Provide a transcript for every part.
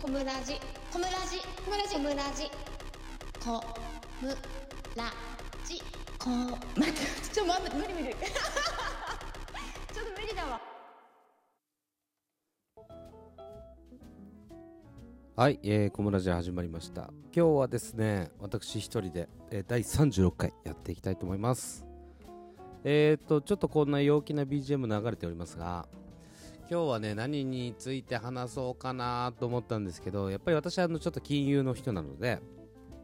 コムラジ。コムラジ。コムラジ。コムラジ。コムラジコ待ってちょっと待って無理無理。ちょっと無理だわ。はい、えー、コムラジ始まりました。今日はですね私一人で、えー第36回やっていきたいと思います。えーとちょっとこんな陽気な BGM 流れておりますが今日はね何について話そうかなと思ったんですけどやっぱり私はあのちょっと金融の人なので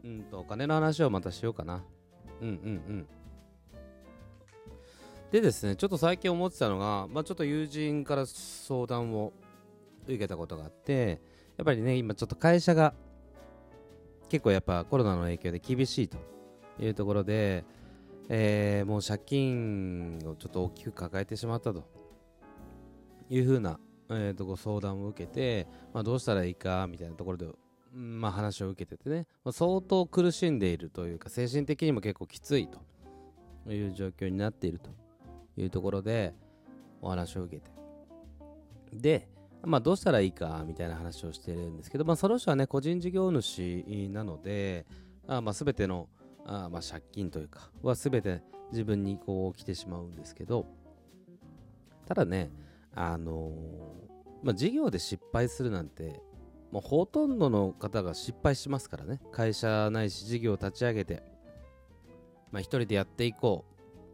うんとお金の話をまたしようかな。うんうんうん。でですねちょっと最近思ってたのが、まあ、ちょっと友人から相談を受けたことがあってやっぱりね、今ちょっと会社が結構やっぱコロナの影響で厳しいというところで、えーもう借金をちょっと大きく抱えてしまったと。いうふうな、えーとご相談を受けて、まあ、どうしたらいいかみたいなところで、まあ、話を受けててね、まあ相当苦しんでいるというか精神的にも結構きついと。いう状況になっているというところでお話を受けて。で、まあ、どうしたらいいかみたいな話をしてるんですけど、まあ、その人はね個人事業主なので、あまあ、全てのあまあ借金というかは全て自分にこう来てしまうんですけどただねあのまあ、事業で失敗するなんてもうほとんどの方が失敗しますからね会社ないし事業を立ち上げて、まあ、一人でやっていこ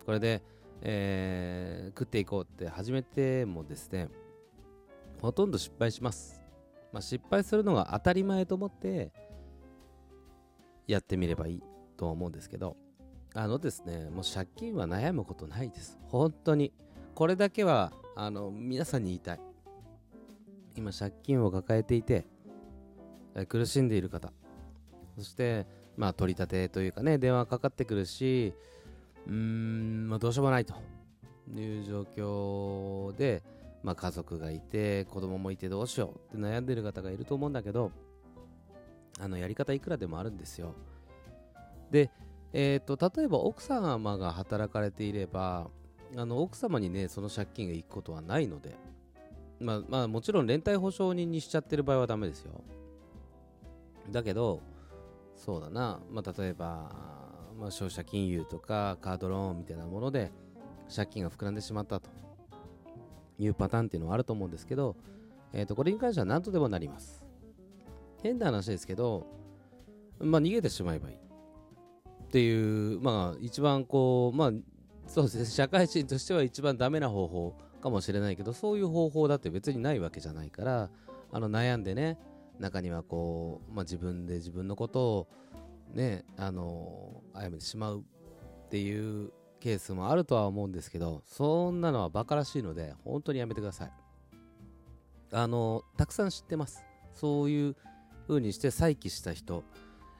うこれで、えー食っていこうって始めてもですねほとんど失敗します。まあ、失敗するのが当たり前と思ってやってみればいいとは思うんですけど、あのですね、もう借金は悩むことないです。本当に。これだけはあの皆さんに言いたい。今、借金を抱えていて、苦しんでいる方、そして、まあ、取り立てというかね、電話かかってくるし、うーん、まあ、どうしようもないと。いう状況で、まあ、家族がいて子供もいてどうしよう。って悩んでる方がいると思うんだけどあのやり方いくらでもあるんですよ。で、えー、と例えば奥様が働かれていればあの奥様にねその借金が行くことはないのでまあまあもちろん連帯保証人にしちゃってる場合はダメですよ。だけどそうだな、まあ、例えば、まあ、消費者金融とかカードローンみたいなもので借金が膨らんでしまったと。いうパターンっていうのはあると思うんですけど、えー、とこれに関しては何とでもなります。変な話ですけど、まあ、逃げてしまえばいい。っていうまあ一番こうまあそうですね。社会人としては一番ダメな方法かもしれないけどそういう方法だって別にないわけじゃないからあの悩んでね中にはこう、まあ、自分で自分のことをねあの殺めてしまうっていうケースもあるとは思うんですけどそんなのはバカらしいので本当にやめてください。あのたくさん知ってます。そういう風にして再起した人。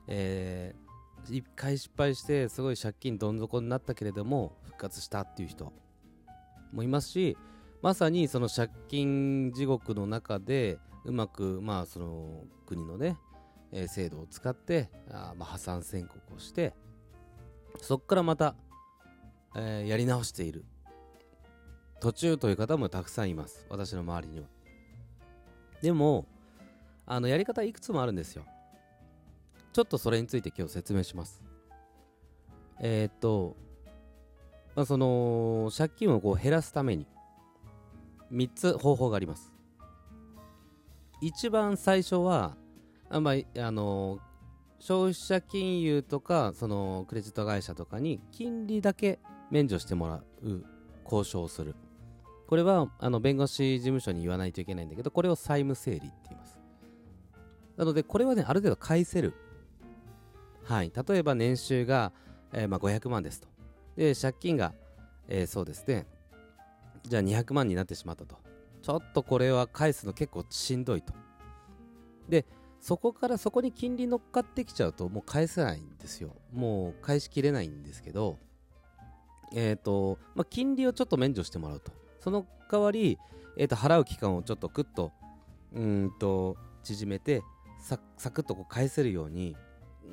えー一回失敗してすごい借金どん底になったけれども復活したっていう人もいますしまさにその借金地獄の中でうまくまあその国のね、え制度を使ってあまあ破産宣告をしてそこからまたえーやり直している。途中という方もたくさんいます。私の周りには。でもあのやり方いくつもあるんですよ。ちょっとそれについて今日説明します。えーっと、まあ、その借金をこう減らすために3つ方法があります。一番最初はあまああの消費者金融とかそのクレジット会社とかに金利だけ免除してもらう交渉をする。これはあの弁護士事務所に言わないといけないんだけどこれを債務整理って言います。なのでこれはねある程度返せる。はい。例えば年収が、えーまあ、500万ですと。で借金が、えーそうですね。じゃあ200万になってしまったと。ちょっとこれは返すの結構しんどいと。でそこからそこに金利乗っかってきちゃうともう返せないんですよ。もう返しきれないんですけどえっ、と、まあ、金利をちょっと免除してもらうと。その代わり、えー、と払う期間をちょっとクッとうんと縮めてササクッとこう返せるように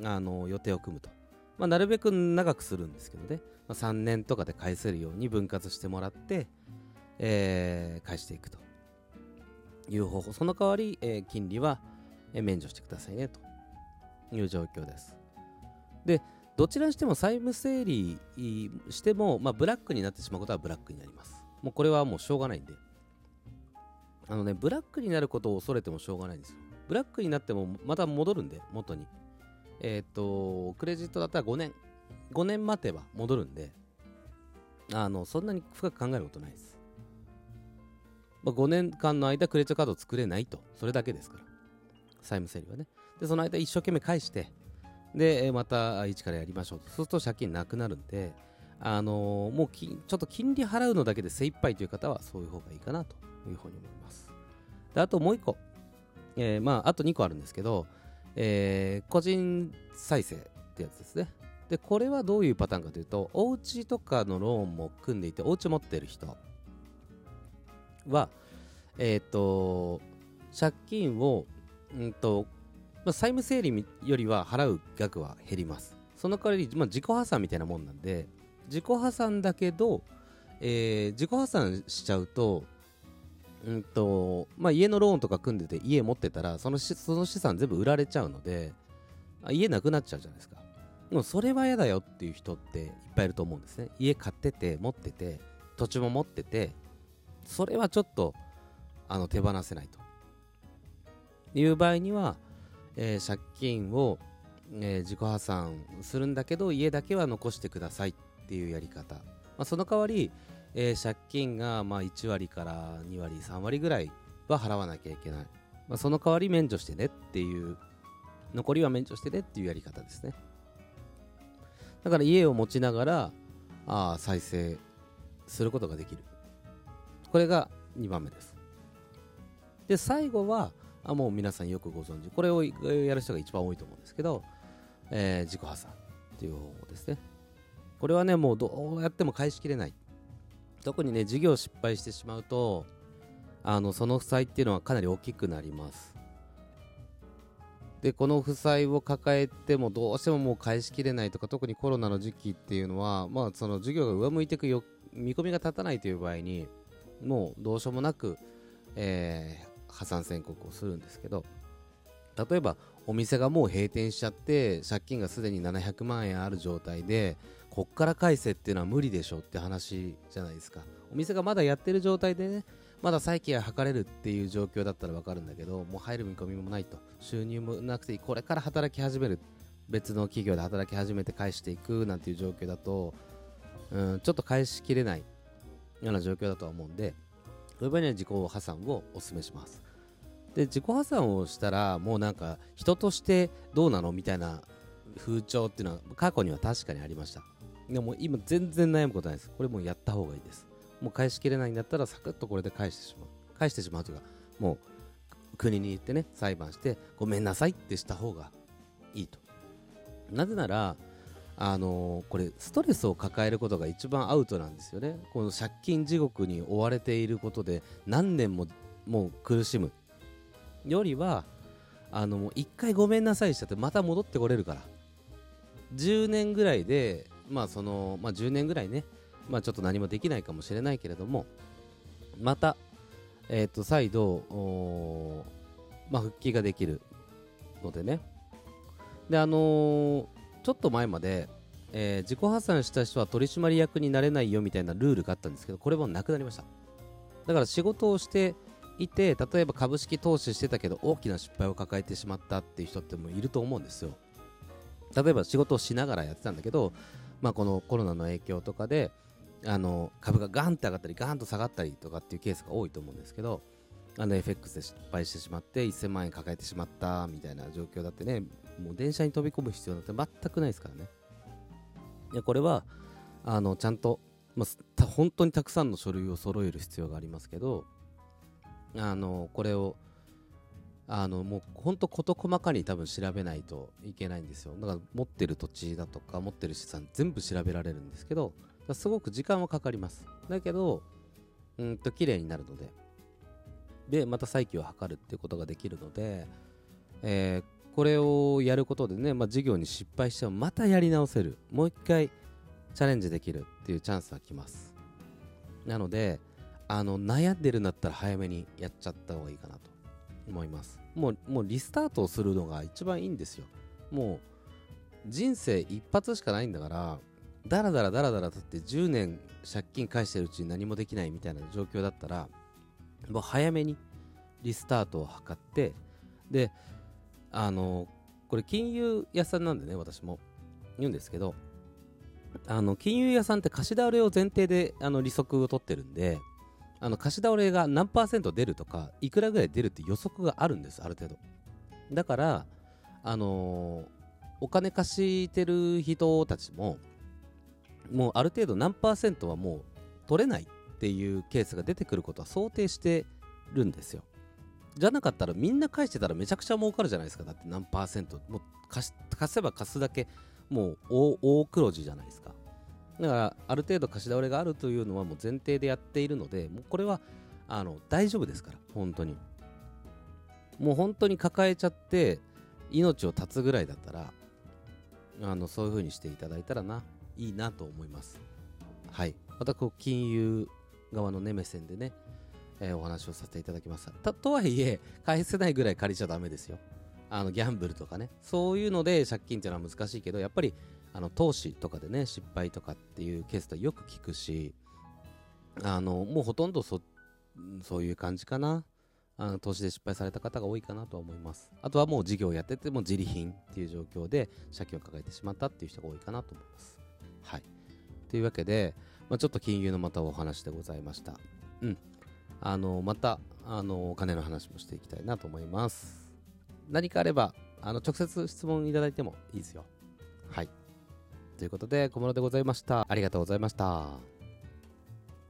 あの予定を組むと、まあ、なるべく長くするんですけどね、まあ、3年とかで返せるように分割してもらって、えー返していくと。いう方法。その代わり、えー金利は、免除してくださいねという状況です。でどちらにしても債務整理しても、まあ、ブラックになってしまうことはブラックになります。もうこれはもうしょうがないんで。あのねブラックになることを恐れてもしょうがないんですよ。ブラックになってもまた戻るんで元に。えっ、ー、とクレジットだったら5年。5年待てば戻るんであのそんなに深く考えることないです、まあ、5年間の間クレジットカードを作れないと。それだけですから。債務整理はね。でその間一生懸命返してでまた一からやりましょうと。そうすると借金なくなるんであのー、もうちょっと金利払うのだけで精一杯という方はそういう方がいいかなというふうに思います。であともう一個、えー、まああと2個あるんですけど、えー、個人再生ってやつですね。でこれはどういうパターンかというとお家とかのローンも組んでいてお家持ってる人はえっ、ー、と借金を、うんとまあ、債務整理よりは払う額は減ります。その代わり、まあ、自己破産みたいなもんなんで自己破産だけど、えー、自己破産しちゃうとうんとまあ、家のローンとか組んでて家持ってたらそのその資産全部売られちゃうので家なくなっちゃうじゃないですかでもそれは嫌だよっていう人っていっぱいいると思うんですね。家買ってて、持ってて、土地も持ってて、それはちょっとあの手放せないと。いう場合には、えー、借金を、えー、自己破産するんだけど、家だけは残してくださいっていうやり方。まあ、その代わり、えー、借金がまあ1割から2割、3割ぐらいは払わなきゃいけない。まあ、その代わり免除してねっていう、残りは免除してねっていうやり方ですね。だから家を持ちながらあ再生することができる。これが2番目です。で最後はあもう皆さんよくご存知。これをやる人が一番多いと思うんですけど、えー、自己破産っていう方法ですね。これはねもうどうやっても返しきれない。特にね事業失敗してしまうとあのその負債っていうのはかなり大きくなります。でこの負債を抱えてもどうしてももう返しきれないとか特にコロナの時期っていうのは、まあ、その授業が上向いていくよ見込みが立たないという場合にもうどうしようもなく、えー、破産宣告をするんですけど例えばお店がもう閉店しちゃって借金がすでに700万円ある状態でこっから返せっていうのは無理でしょって話じゃないですか。お店がまだやってる状態でねまだ再起が図れるっていう状況だったら分かるんだけどもう入る見込みもないと。収入もなくてこれから働き始める。別の企業で働き始めて返していくなんていう状況だと、うん、ちょっと返しきれないような状況だとは思うんでそういう場合には自己破産をお勧めします。で自己破産をしたらもうなんか人としてどうなの？みたいな風潮っていうのは過去には確かにありました。でも今全然悩むことないです。これもうやった方がいいです。もう返しきれないんだったらサクッとこれで返してしまう。返してしまうというかもう国に行ってね裁判してごめんなさいってした方がいいと。なぜならあのー、これストレスを抱えることが一番アウトなんですよね。この借金地獄に追われていることで何年ももう苦しむ。よりはあのもう一回ごめんなさいしちゃってまた戻ってこれるから。10年ぐらいでまあそのまあ10年ぐらいね。まあ、ちょっと何もできないかもしれないけれどもまた、えー、と再度、まあ、復帰ができるのでね。であのー、ちょっと前まで、えー、自己破産した人は取締役になれないよみたいなルールがあったんですけどこれもなくなりました。だから仕事をしていて例えば株式投資してたけど大きな失敗を抱えてしまったっていう人ってもいると思うんですよ。例えば仕事をしながらやってたんだけど、まあ、このコロナの影響とかであの株がガンって上がったりガンと下がったりとかっていうケースが多いと思うんですけどあの FX で失敗してしまって1000万円抱えてしまったみたいな状況だってねもう電車に飛び込む必要なんて全くないですからね。いこれはあのちゃんと、まあ、本当にたくさんの書類を揃える必要がありますけどあのこれをあのもう本当事細かに多分調べないといけないんですよだから持ってる土地だとか持ってる資産全部調べられるんですけどすごく時間はかかります。だけど、うんと綺麗になるので、で、また再起を図るっていうことができるので、えー、これをやることでね、まあ、事業に失敗してもまたやり直せる。もう一回チャレンジできるっていうチャンスが来ます。なので、あの悩んでるんだったら早めにやっちゃった方がいいかなと思います。もうもうリスタートをするのが一番いいんですよ。もう人生一発しかないんだからだらだらだらだらとって10年借金返してるうちに何もできないみたいな状況だったらもう早めにリスタートを図ってであのこれ金融屋さんなんでね私も。言うんですけどあの金融屋さんって貸し倒れを前提であの利息を取ってるんであの貸し倒れが何パーセント出るとかいくらぐらい出るって予測があるんですある程度。だからあのーお金貸してる人たちももうある程度何パーセントはもう取れないっていうケースが出てくることは想定してるんですよ。じゃなかったらみんな返してたらめちゃくちゃ儲かるじゃないですか。だって何パーセントもう貸せば貸すだけもう大大黒字じゃないですか。だからある程度貸し倒れがあるというのはもう前提でやっているのでもうこれはあの大丈夫ですから本当に。もう本当に抱えちゃって命を絶つぐらいだったらあのそういう風にしていただいたらないいなと思います。はい。またこう金融側のね目線でね、えーお話をさせていただきましたたとはいえ返せないぐらい借りちゃダメですよ。あのギャンブルとかね。そういうので借金っていうのは難しいけどやっぱりあの投資とかでね失敗とかっていうケースってよく聞くしあのもうほとんどそそういう感じかな。あの投資で失敗された方が多いかなとは思います。あとはもう事業をやってても自利品っていう状況で借金を抱えてしまったっていう人が多いかなと思います。はい。というわけで、まあ、ちょっと金融のまたお話でございました。うん。あのまたあのお金の話もしていきたいなと思います。何かあればあの直接質問いただいてもいいですよ。はい。ということで小室でございました。ありがとうございました。